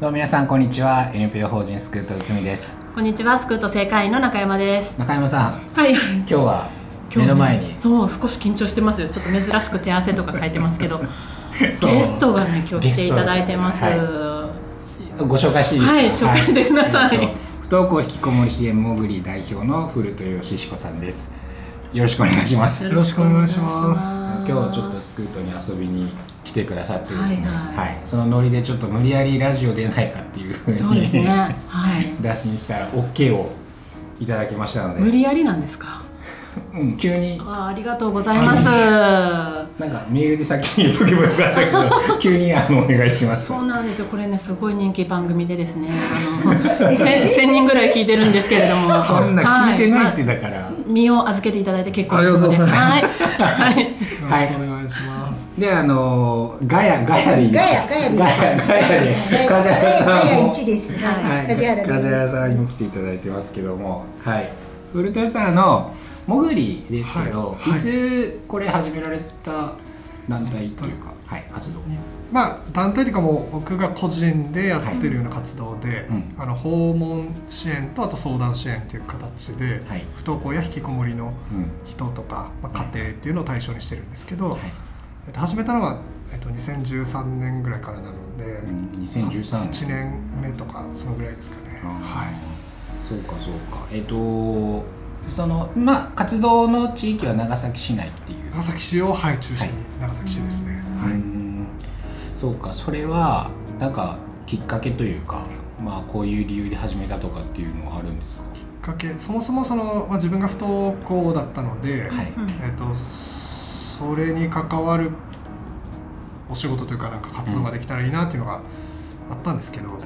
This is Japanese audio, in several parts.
どうも皆さんこんにちは。NPO 法人スクート内海です。こんにちは、スクート正会員の中山です。中山さん。はい。今日は目の前に、そう少し緊張してますよ。ちょっと珍しく手汗とか書いてますけど、ゲストがね今日来ていただいてます。ゲスご紹介していいですか？はい紹介してください。えっと不登校引きこもり支援もぐり代表の古豊義彦さんです。よろしくお願いします。よろしくお願いします。今日ちょっとスクートに遊びに来てくださってですねはいはいそのノリでちょっと無理やりラジオ出ないかっていうふうにそうですね。はい。打診したら OK をいただきましたので無理やりなんですか？うん、急にあーありがとうございます。なんかメールで先に言っとけばよかったけど 急にあのお願いしましたそうなんですよ。これねすごい人気番組でですね、あの千千人ぐらい聞いてるんですけれども、そんな聞いてないってはだから、身を預けていただいて結構ですありがとうございますはい。はい。いします。であのガヤガヤでいいですか？ガヤガヤでいいガヤガヤで。梶原さんガヤも一です。ははい。い。梶原。梶原さんにも来ていただいてますけども。はい。古豊さんあのもぐりですけど、いつこれ始められた団体というか、はい活動。まあ団体というかもう僕が個人でやってるような活動で、うん。あの訪問支援とあと相談支援という形で、はい。不登校や引きこもりのうん。人とか、まあ、家庭っていうのを対象にしてるんですけど、はい。えっと、始めたのは、えっと、2013年ぐらいからなので、うん、2013年。1年目とかそのぐらいですかね。はい。そうかそうか。えっ、とそのまあ活動の地域は長崎市内っていう。長崎市を、はい、中心はいに長崎市ですね。はい。うんそうかそれはなんかきっかけというかまあこういう理由で始めたとかっていうのはあるんですか？きっかけそもそもその、まあ、自分が不登校だったので、はい、うんえっとそれに関わるお仕事というかなんか活動ができたらいいなっていうのがあったんですけど、はい。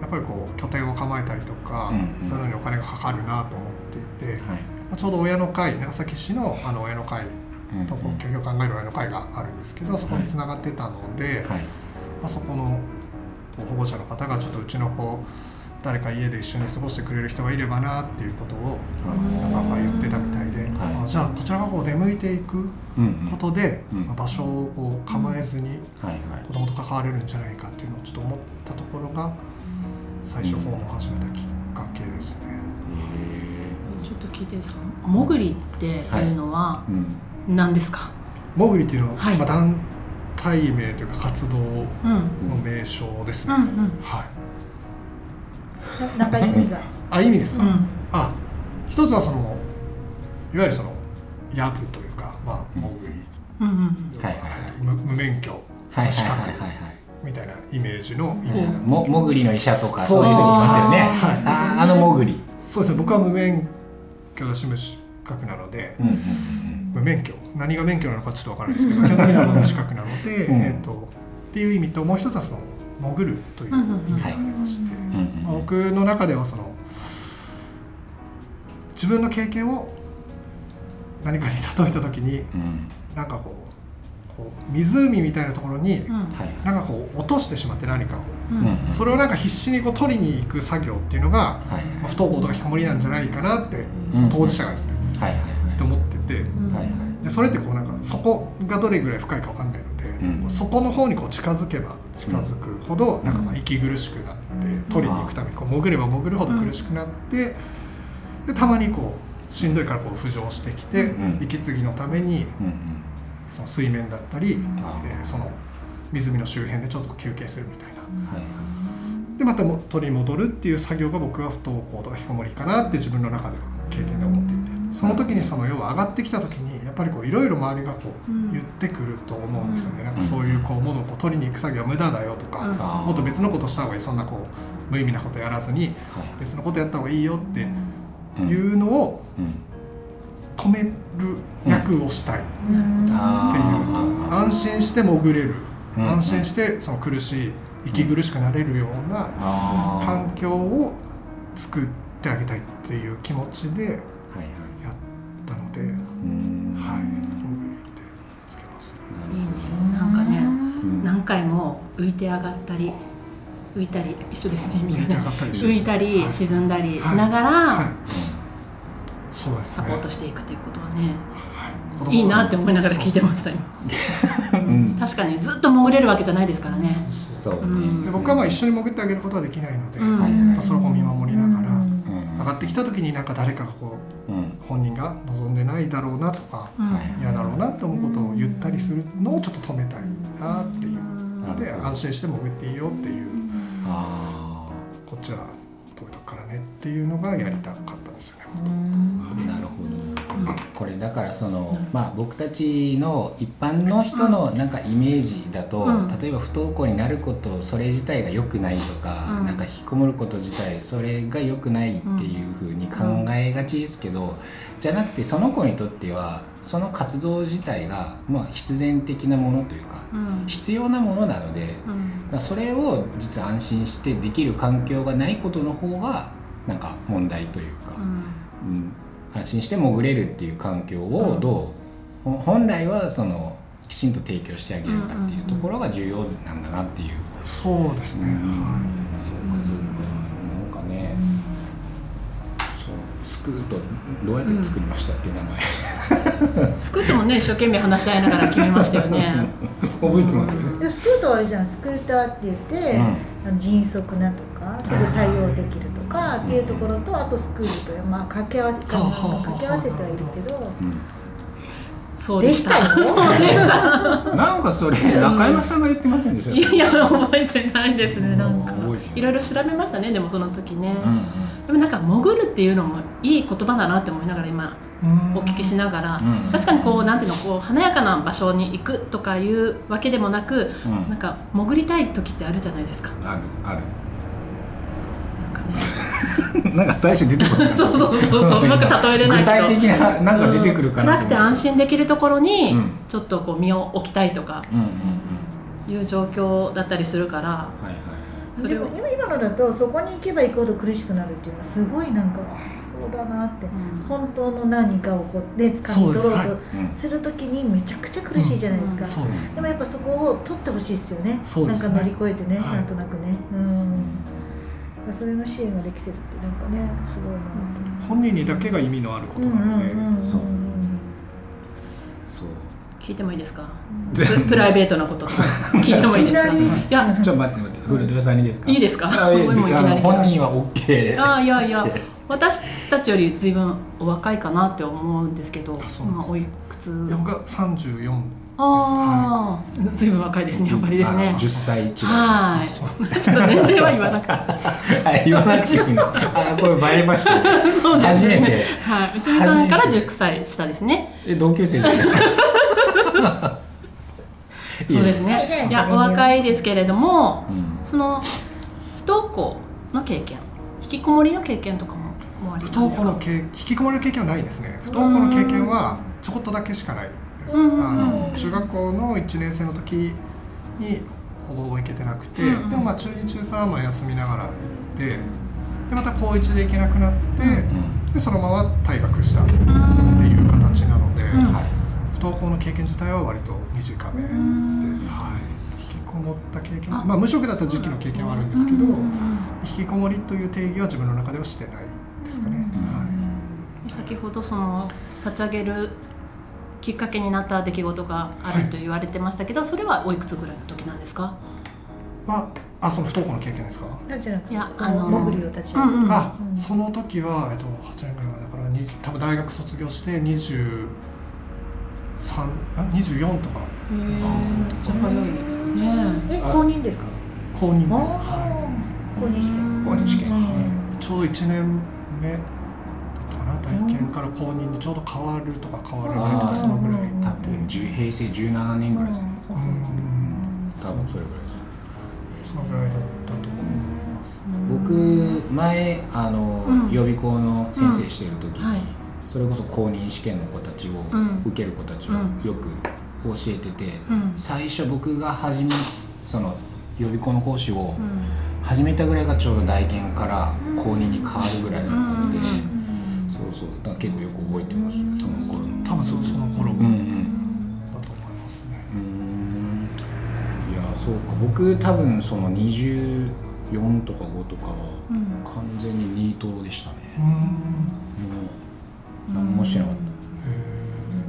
やっぱりこう拠点を構えたりとか、うんうん。そういうのにお金がかかるなと思っていて、はい。まあちょうど親の会長崎市のあの親の会うんとこうを考える親の会があるんですけどそこにつながってたので、はい。まあ、そこの保護者の方がちょっとうちの子誰か家で一緒に過ごしてくれる人がいればなっていうことをなんかまあ言ってたみたいで、はい。あじゃあこちらがこう出向いていくうんうんことで、うんまあ場所をこう構えずに子供と関われるんじゃないかっていうのをちょっと思ったところが最初訪問を始めたきっかけですね。へちょっと聞いていいですか？もぐりっていうのはーうん何ですか？モグリっていうのは、はいまあ、団体名というか活動うん。の名称ですね。うんうんはい。なんか意味が。あ意味ですか？うん。あ一つはそのいわゆるそのヤブというかまあモグリ、うんうん。はい無無免許資格みたいなイメージの意味うんなんですももぐりの医者とかそういうふうに言いますよねはいあーあのもぐりそうですね僕は無免許出し無資格なので、うんうんうん無免許何が免許なのかちょっとわからないですけど基本的には無資格なので、うん。えっとっていう意味ともう一つはその潜るという意味がありまして、うんうんうん僕の中ではその自分の経験を何かに例えた時にうん。なんかこう湖みたいなところになんかこう落としてしまって何かを。それをなんか必死にこう取りに行く作業っていうのが、はい。まあ不登校とか引きこもりなんじゃないかなってうん。その当事者がですね、はいはいはい。って思ってて。でそれってこうなんかそこがどれぐらい深いかわかんないので、うん。そこの方にこう近づけば近づくほどなんかまあ息苦しくなって取りに行くためにこう潜れば潜るほど苦しくなってでたまにこうしんどいからこう浮上してきてうん。息継ぎのためにうんうんその水面だったり、あえーその湖の周辺でちょっと休憩するみたいな。はいでまたも取り戻るっていう作業が僕は不登校とか引きこもりかなって自分の中では経験で思っていてその時にその要は上がってきた時にやっぱりこういろいろ周りがこううん。言ってくると思うんですよね。なんかそういうこう物をこう取りに行く作業は無駄だよとか、もっと別のことした方がいいそんなこう無意味なことやらずにはい別のことやった方がいいよってうん。いうのをうん止める役をしたい。っていう安心して潜れる。うん。安心してその苦しい息苦しくなれるような環境を作ってあげたいっていう気持ちでやはいはい。ったので、はい、ってつけました。いいね。なんかねうん。何回も浮いて上がったり浮いたり一緒ですね意味がね浮いたりはい。沈んだりしながはい。らそうですね。サポートしていくということはね子供いいなって思いながら聞いてました今。うん。確かにずっと潜れるわけじゃないですからね。そうね、うん。で僕はまあ一緒に潜ってあげることはできないので、うん。はいまあそれをこう見守りながら、うん。上がってきた時になんか誰かがこううん。本人が望んでないだろうなとか、嫌だろうなって思うことを言ったりするのをちょっと止めたいなっていうので安心して潜っていいよっていう。あこっちは止めとくからねっていうのがやりたかったんですよね。あなるほどこれだからその、まあ、僕たちの一般の人のなんかイメージだと、うん。例えば不登校になることそれ自体が良くないとか、うん。なんか引きこもること自体それが良くないっていうふうに考えがちですけど、じゃなくてその子にとってはその活動自体が、まあ、必然的なものというかうん。必要なものなので。それを実は安心してできる環境がないことの方がなんか問題というか、うん。うん安心して潜れるっていう環境をどう、ほ本来はそのきちんと提供してあげるかっていうところが重要なんだなっていう、そうですね。うん。はそうかそうか。なんかね、そうスクートどうやって作りましたっていう名前、服ってもね一生懸命話し合いながら決めましたよね。覚えてます、でスクートはあれじゃん。スクーターって言って、うん。あの迅速なとかすぐ対応できるとかっていうところとあとスクールというまあ掛け合わせ掛け合わせてはいるけどうん。そうでした。でしたよそうでした。なんかそれ中山さんが言ってませんでしたいや覚えてないですね。なんか。い。いろいろ調べましたねでもその時ね、うん。うんでもなんか潜るっていうのもいい言葉だなって思いながら今お聞きしながら、うん。確かにこうなんていうのこう華やかな場所に行くとかいうわけでもなく、うん。なんか潜りたい時ってあるじゃないですか。あるある なんか大して出てこない。そうそうそうそう。うまく例えれないけど。具体的ななんか出てくるかな暗くて安心できるところに、うん。ちょっとこう身を置きたいとかうんうんうん。いう状況だったりするからはいはいはい。それをでも今のだとそこに行けば行くほど苦しくなるっていうのはすごいなんかああそうだなって、うん。本当の何かをこうね掴み取ろうとうん。するときにめちゃくちゃ苦しいじゃないですか、そうです。でもやっぱそこを取ってほしいですよね。そうですね。なんか乗り越えてね、はい。なんとなくね。うんそれの支援ができてるってなんかねすごいなと本人にだけが意味のあることなので、そうそう。聞いてもいいですか？ププライベートなこと。聞いてもいいですか？いや。ちょっと待って待って。古田さんにですか？いいですか？本人は OK あいやいや。私たちより随分お若いかなって思うんですけどあそうなんですまあおいくつ？いや僕が34ああ、随分若いですねやっぱりですね。あ10歳違いです。はい。ちょっと年齢は言わなくて はい言わなくていいの。あこれバレました。ね そうですね。初めて。はい。内海さんから10歳下ですね。え同級生じゃないですか。そうですいね。いややお若いですけれどもうん。その不登校の経験引きこもりの経験とかももあり不なんですか？登校の経引きこもりの経験はないですね。不登校の経験はちょこっとだけしかない。です、うんあの中学校の1年生の時にほぼ行けてなくて、うんうんでもまあ中2中3はまあ休みながら行ってでまた高1で行けなくなって、うんでそのまま退学したってうんいう形なので、うんはい。不登校の経験自体は割と短めんです、はい、引きこもった経験あ。まあ無職だった時期の経験はあるんですけどうん引きこもりという定義は自分の中ではしてないですかね、はい先ほどその立ち上げるきっかけになった出来事があると言われてましたけど、それはおいくつぐらいの時なんですか、まあ、あその不登校の経験ですか、いやこあのの潜りを立ち上げる、うんうんあうん。その時は、えっと、8年ぐらい前だからに多分大学卒業して23あ24とか。へえめっちゃ早いですね。え。公認ですか？公認です、あはあ公認して公認試験。ちょうど1年目かな体験から公認にちょうど変わるとか変わらないとかそのぐらい多分10平成17年ぐらいです。ねうん多分それぐらいです。そのぐらいだったと思います。僕前あの、うん。予備校の先生してる時に、はい。それこそ公認試験の子たちを、うん。受ける子たちをうん。よく教えてて、うん。最初僕が初めその予備校の講師をうん。始めたぐらいがちょうど大研から高2に変わるぐらいだったので、うんそうそう。だ結構よく覚えてますその頃の。多分そうその頃うんうん。だと思いますね、うーん。いやそうか。僕多分その24とか5とかはうん。完全にニートでしたね、うん。もう何もしてなかっ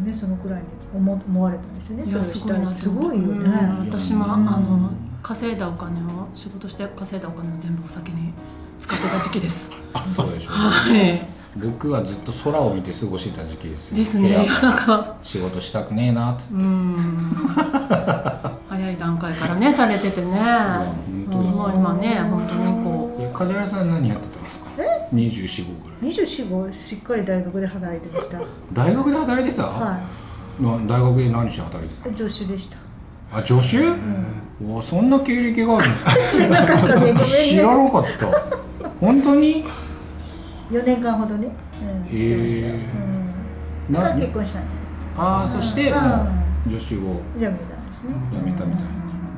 ねそのくらいに思思われたんですよね。いやすごいなすごいよね、うん。私もあうん。の稼いだお金を仕事して稼いだお金を全部お酒に使ってた時期です。たそうでしょはい僕はずっと空を見て過ごしてた時期ですよ。ですね。なんか仕事したくねえなっつって、うん。早い段階からねされててね。本当です。もう今ね本当にこえ梶原さん何やってたんですか？2425ぐらい。24号しっかり大学で働いてました。大学で働いてた、はな大学で何して働いてい助手でした。たあ助手、うわそんな経歴があるんですか知らなかったね。知らなかった。本当に？4年間ほどね、うん、してましたよ、へうん、結婚したんああそして、助手を辞めたんですね。辞めたみたいな。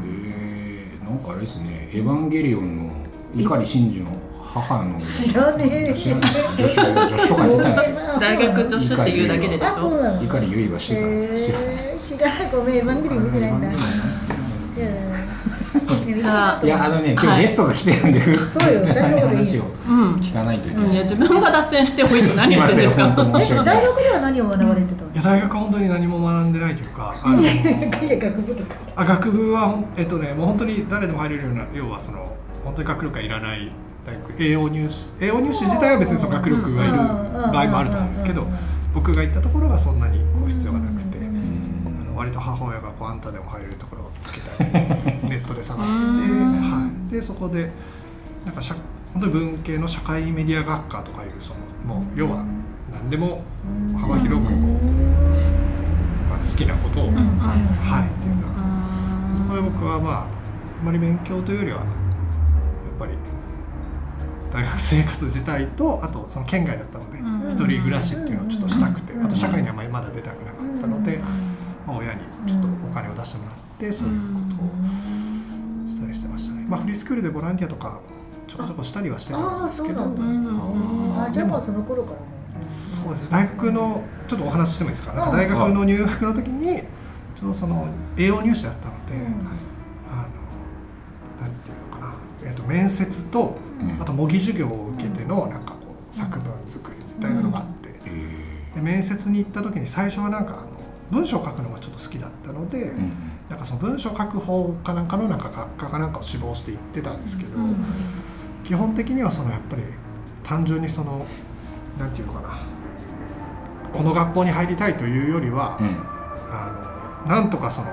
えー、なんかあれですね「エヴァンゲリオン」の碇シンジの母の。知らねえ。知らない助手助手とかやってたんですよ。大学助手っていうだけで碇結衣がしてたんですよ。知らない。えー、知らない。ごめんエヴァンゲリオン見てないんだいやあのね今はい。日ゲストが来てるんで、ふそう 話をうん聞かないといけうん。いない、や自分が脱線しておいて何言ってんですか大学では何を学ばれてたんいですかや大学は本当に何も学んでないというかあの いや学部。とかあ学部はえっとねもう本当に誰でも入れるような要はその本当に学力がいらない大学栄養入試栄養入試自体は別にその学力がいる場合もあると思うんですけど僕が行ったところはそんなにこう必要がなくの割と母親がこうあんたでも入れるところをつけたい ネットで探してて、はい、でそこでなんか社本当に文系の社会メディア学科とかいうそのもう要は何でも幅広くこう、まあ、好きなことを、はいはい。っていうような。そこで僕はまああんまり勉強というよりはやっぱり大学生活自体とあとその県外だったのでうん。一人暮らしっていうのをちょっとしたくてあと社会にあんまりまだ出たくなかったので、まあ、親にちょっとお金を出してもらってそういうことをしたりしてましたね。まあ、フリースクールでボランティアとかちょこちょこしたりはしてたんですけどああそうなんだ。うんあじゃあもうその頃から。ねそうですね。大学のちょっとお話ししてもいいですか？なんか大学の入学の時にちょうどその栄養入試だったので、うん。あのなんていうのかな、えー、と面接とうん。あと模擬授業を受けてのなんかこう作文作りみたいなのがあって、えで面接に行った時に最初はなんかあの文章を書くのがちょっと好きだったので、ーうん。なんかその文章を書く方かなんかのなんか学科かなんかを志望して行ってたんですけど、基本的にはそのやっぱり単純にそのなんていうのかなこの学校に入りたいというよりは、うん。あのなんとかその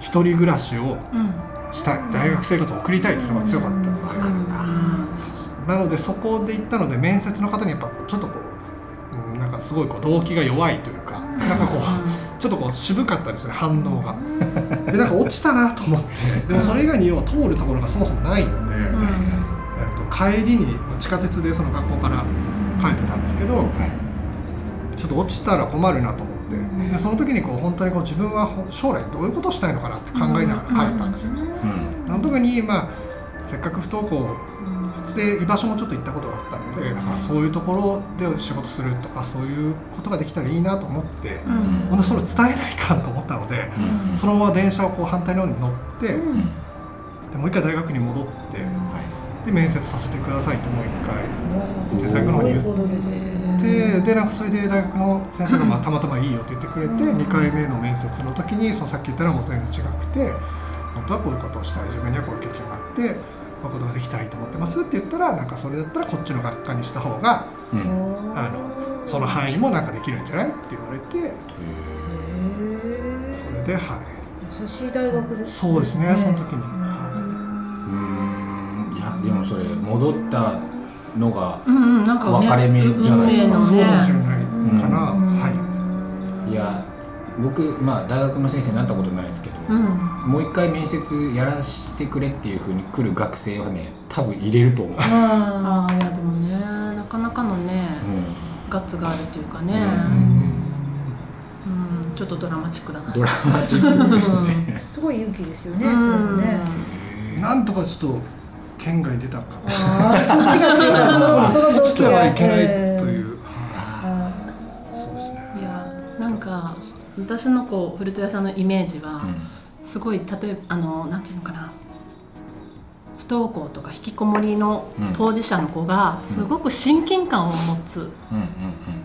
一人暮らしをうんしたい大学生活を送りたいっていうのが強かったのかるななのでそこで行ったので面接の方にやっぱちょっとこう、うん、なんかすごいこう動機が弱いというかなんかこうちょっとこう渋かったですね反応が。でなんか落ちたなと思って。でもそれ以外に要は通るところがそもそもないので、えっと帰りに地下鉄でその学校から帰ってたんですけど、はい。ちょっと落ちたら困るなと思って、でその時にこう本当にこう自分はほ将来どういうことをしたいのかなって考えながら帰ったんですよね。うん。あの時に、まあ、せっかく不登校で居場所もちょっと行ったことがあっで、なんかそういうところで仕事するとかそういうことができたらいいなと思って、うん。ほんでそれを伝えないかんと思ったので、うん。そのまま電車をこう反対の方に乗って、うん。うんでもう一回大学に戻って、はい。で面接させてくださいってもう一回で大学の方に言って。ででなんかそれで大学の先生がまあたまたまいいよって言ってくれて2回目の面接の時にそのさっき言ったのはもう全然違くて本当はこういうことをしたい。自分にはこういう経験があってこういうことができたらいいと思ってますって言ったらなんかそれだったらこっちの学科にした方がうん。あのその範囲もなんかできるんじゃないって言われて。それではい。優しい大学ですそうですねその時に、うんはうーん。いやでもそれ戻ったのがうんうんなんかね分かれ目じゃないですか。い、そう運命のね。かもしれないかな、僕まあ大学の先生になったことないですけど、うん。もう一回面接やらしてくれっていうふうに来る学生はね多分入れると思う、あああいやでもね。なかなかのねうん。ガッツがあるというかね、うん。うん。ちょっとドラマチックだな。ドラマチックですね。ーすごい勇気ですよね、うん。ね。なんとかちょっと県外出たかああそっちが強い。そのその動機してはがいけないとう私のこう古戸屋さんのイメージは、すごい例えばあのなんていうのかな。不登校とか引きこもりの当事者の子がすごく親近感を持つ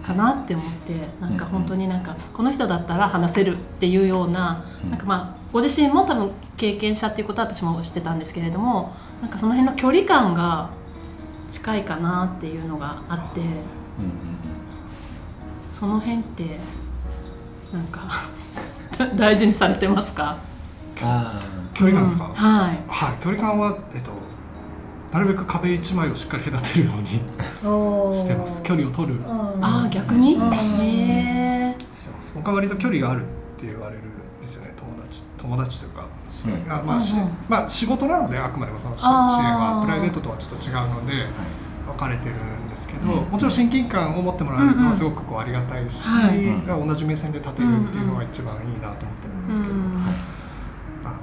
かなって思ってなんか本当になんかこの人だったら話せるっていうようなうん。なんかまあご自身も多分経験者っていうことは私もしてたんですけれどもなんかその辺の距離感が近いかなっていうのがあってその辺ってなんか 大事にされてますか？あ距離感ですか、うんはい。はい距離感はえっとなるべく壁一枚をしっかり隔てるようにしてます。距離を取る。うん。ああ逆に？うん。へえしてます。僕は割と距離があるって言われるんですよね。友達友達というかそれ。が、まあしうんうん。まあ、仕事なのであくまでもその支支援は。プライベートとはちょっと違うのでーはい。分かれてるんですけど、うん。もちろん親近感を持ってもらえるのはすごくこうありがたいし、同じ目線で立てるっていうのが一番いいなと思ってるんですけど、あの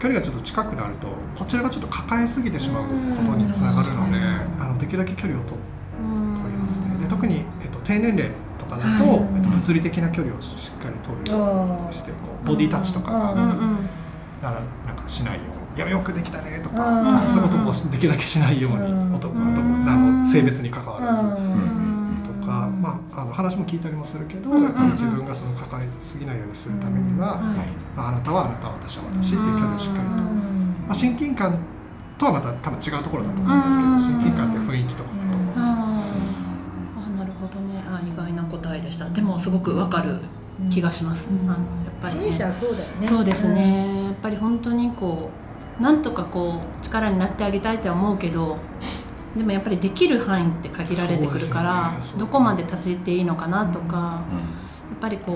距離がちょっと近くなるとこちらがちょっと抱えすぎてしまうことにつながるので、うん。あのできるだけ距離を取うん取りますね。で特に、えっと、低年齢とかだと、はい。えっと、物理的な距離をしっかり取るようにしてこうボディタッチとかがうんうんうん。ならなんかしないように「いやよくできたね」とか、うん。はいそういうこともできるだけしないように、うん。男うん。男あの性別に関わらず。うん。とか、まあ、あの話も聞いたりもするけど、うん。やっぱり自分がその抱えすぎないようにするためには、はい。まあ、あなたはあなた私は私っていう距離をしっかりと、まあ、親近感とはまた多分違うところだと思うんですけど、うん。親近感って雰囲気とかだと思う、あなるほどね。あ意外な答えでした。でもすごくわかる気がします、うん。あのやっぱり、ね、そうだよね。そうですね、やっぱり本当にこうなんとかこう力になってあげたいとは思うけどでもやっぱりできる範囲って限られてくるから、ね。どこまで立ち入っていいのかなとか、やっぱりこ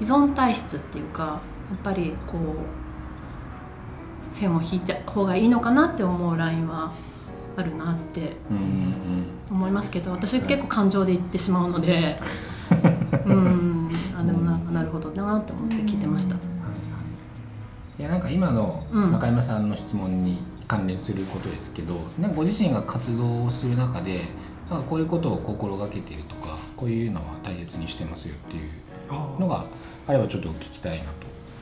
う依存体質っていうかやっぱりこう線を引いた方がいいのかなって思うラインはあるなってうんうんうん。思いますけど私結構感情で言ってしまうのでうん。あでもなんかなるほどなと思って聞いてました。いやなんか今のうん。中山さんの質問に関連することですけど、なんかご自身が活動をする中でなんかこういうことを心がけているとかこういうのは大切にしてますよっていうあのがあればちょっと聞きたいなと。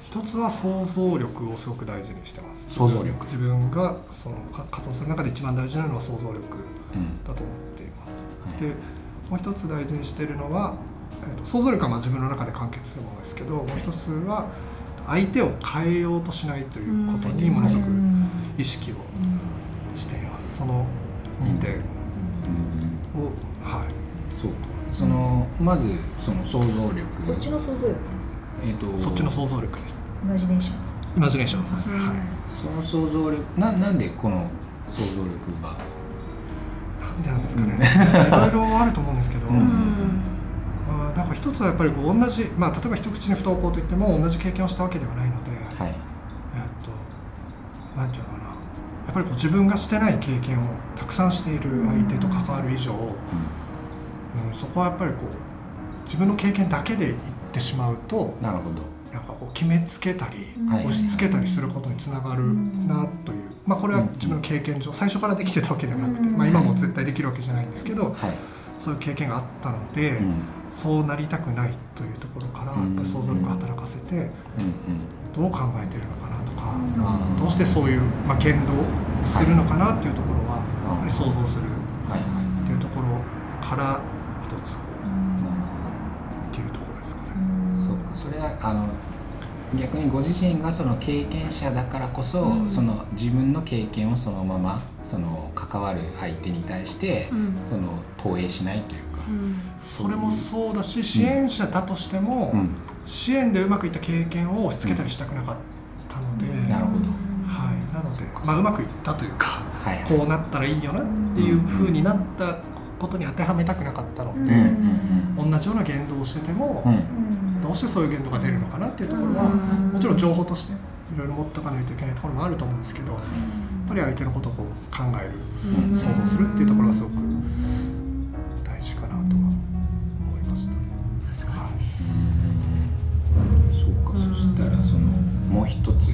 一つは想像力をすごく大事にしてます。想像力。自分がそのか活動する中で一番大事なのは想像力うんだと思っています。はいでもう一つ大事にしているのは、えーと想像力はまあ自分の中で完結するものですけどもう一つは相手を変えようとしないということにものすごく意識をしています。その2点を、うん。はい。そうか。そのまずその想像力。こっちの想像力。えっ、とそっちの想像力です。イマジネーション。イマジネーション。はい。その想像力ななんでこの想像力が？なんでなんですかね、いろいろあると思うんですけど、うんなんか一つはやっぱりこう同じ、まあ、例えば一口に不登校といっても同じ経験をしたわけではないので、はい。えっとなんていうのかな。やっぱりこう自分がしてない経験をたくさんしている相手と関わる以上、うん、そこはやっぱりこう自分の経験だけで言ってしまうとなるほど。なんかこう決めつけたり、はい。押し付けたりすることにつながるなという、まあ、これは自分の経験上最初からできてたわけではなくて、まあ、今も絶対できるわけじゃないんですけどはい、そういう経験があったので、うん。そうなりたくないというところからやっぱり想像力を働かせてうんうん。どう考えてるのかなとか、どうしてそういう、まあ、言動するのかなっていうところはやっぱり想像するっていうところから一つこなるうっていうところですかね。そうか。それはあの逆にご自身がその経験者だからこそ、うん。その自分の経験をそのままその関わる相手に対して、うん。その投影しないというか、うん。それもそうだし支援者だとしても、うん。支援でうまくいった経験を押し付けたりしたくなかったので、なるほど。はい、なのでまあ、うまくいったというかはいはい。こうなったらいいよなっていうふうになったことに当てはめたくなかったの。で、うん。うん。同じような言動をしてても、うん。うんどうしてそういう言動が出るのかなっていうところは、うん。もちろん情報としていろいろ持っておかないといけないところもあると思うんですけどやっぱり相手のことをこう考えるうん想像するっていうところがすごく大事かなとは思いました。確かにね。そうか、そしたらそのもう一つ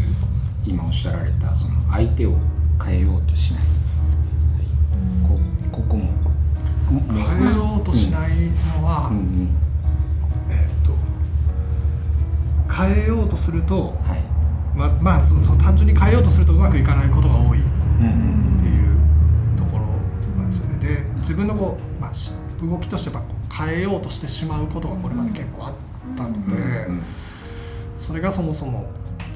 今おっしゃられたその相手を変えようとしないすると、はい。ままあそそ単純に変えようとするとうまくいかないことが多いっうんうんていうところなんですよね。で自分のこう、まあ、し動きとしてやっぱ変えようとしてしまうことがこれまで結構あったので、うんそれがそもそも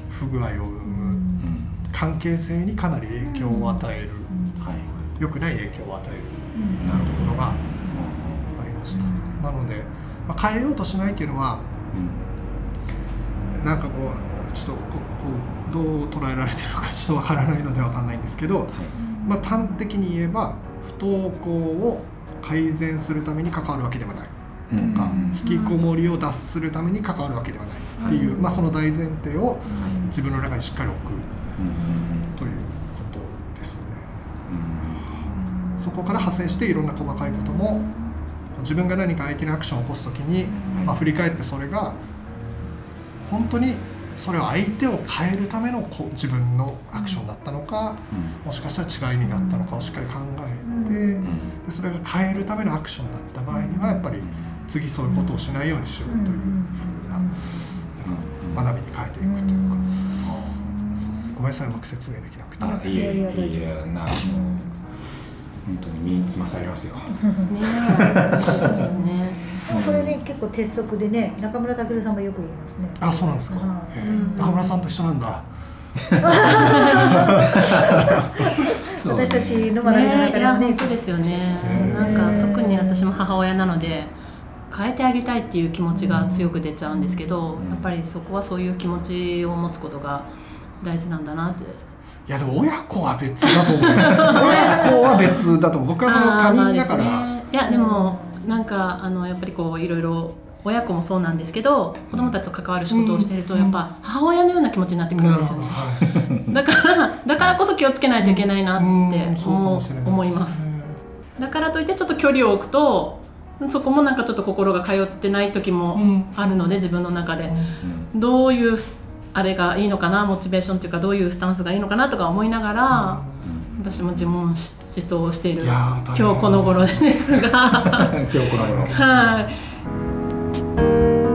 不具合を生むうん。関係性にかなり影響を与えるはい。良くない影響を与えるところがあほりました。なので、まあ、変えようとしないっていうのはなんかこうちょっとここうどう捉えられてるのかちょっとわからないのでわかんないんですけど、はい。まあ、端的に言えば不登校を改善するために関わるわけではない。うんとか、うん。引きこもりを脱するために関わるわけではないっていう、まあ、その大前提を自分の中にしっかり置くうんということですね。うんそこから派生していろんな細かいことも自分が何か相手にアクションを起こす時に、まあ、振り返ってそれが本当にそれを相手を変えるためのこう自分のアクションだったのかもしかしたら違う意味があったのかをしっかり考えてうん。でそれが変えるためのアクションだった場合にはやっぱり次そういうことをしないようにしようというふうななん。か学びに変えていくというか。ごめんなさいうまく説明できなくて。あいえいえいえな本当に身につまされますよ。ねそうですこれね結構鉄則でね中村武さんもよく言いますね。あそうなんですか、中村さんと一緒なんだ。私たちの学びの中でもね本当ですよね。へなんか特に私も母親なので変えてあげたいっていう気持ちが強く出ちゃうんですけど、うん。やっぱりそこはそういう気持ちを持つことが大事なんだなって。いやでも親子は別だと思う。親子は別だと思う。僕はその他人だから、ね。いやでもなんかあのやっぱりこういろいろ親子もそうなんですけど子供たちと関わる仕事をしているとうん。やっぱ母親のような気持ちになってくるんですよね。はいだからだからこそ気をつけないといけないなってうん。そうか思い。思います。だからといってちょっと距離を置くとそこもなんかちょっと心が通ってない時もうん。あるので自分の中で。うん。どういうあれがいいのかなモチベーションというかどういうスタンスがいいのかなとか思いながらうん私も自問自答している。今日この頃ですが。今日この頃。はい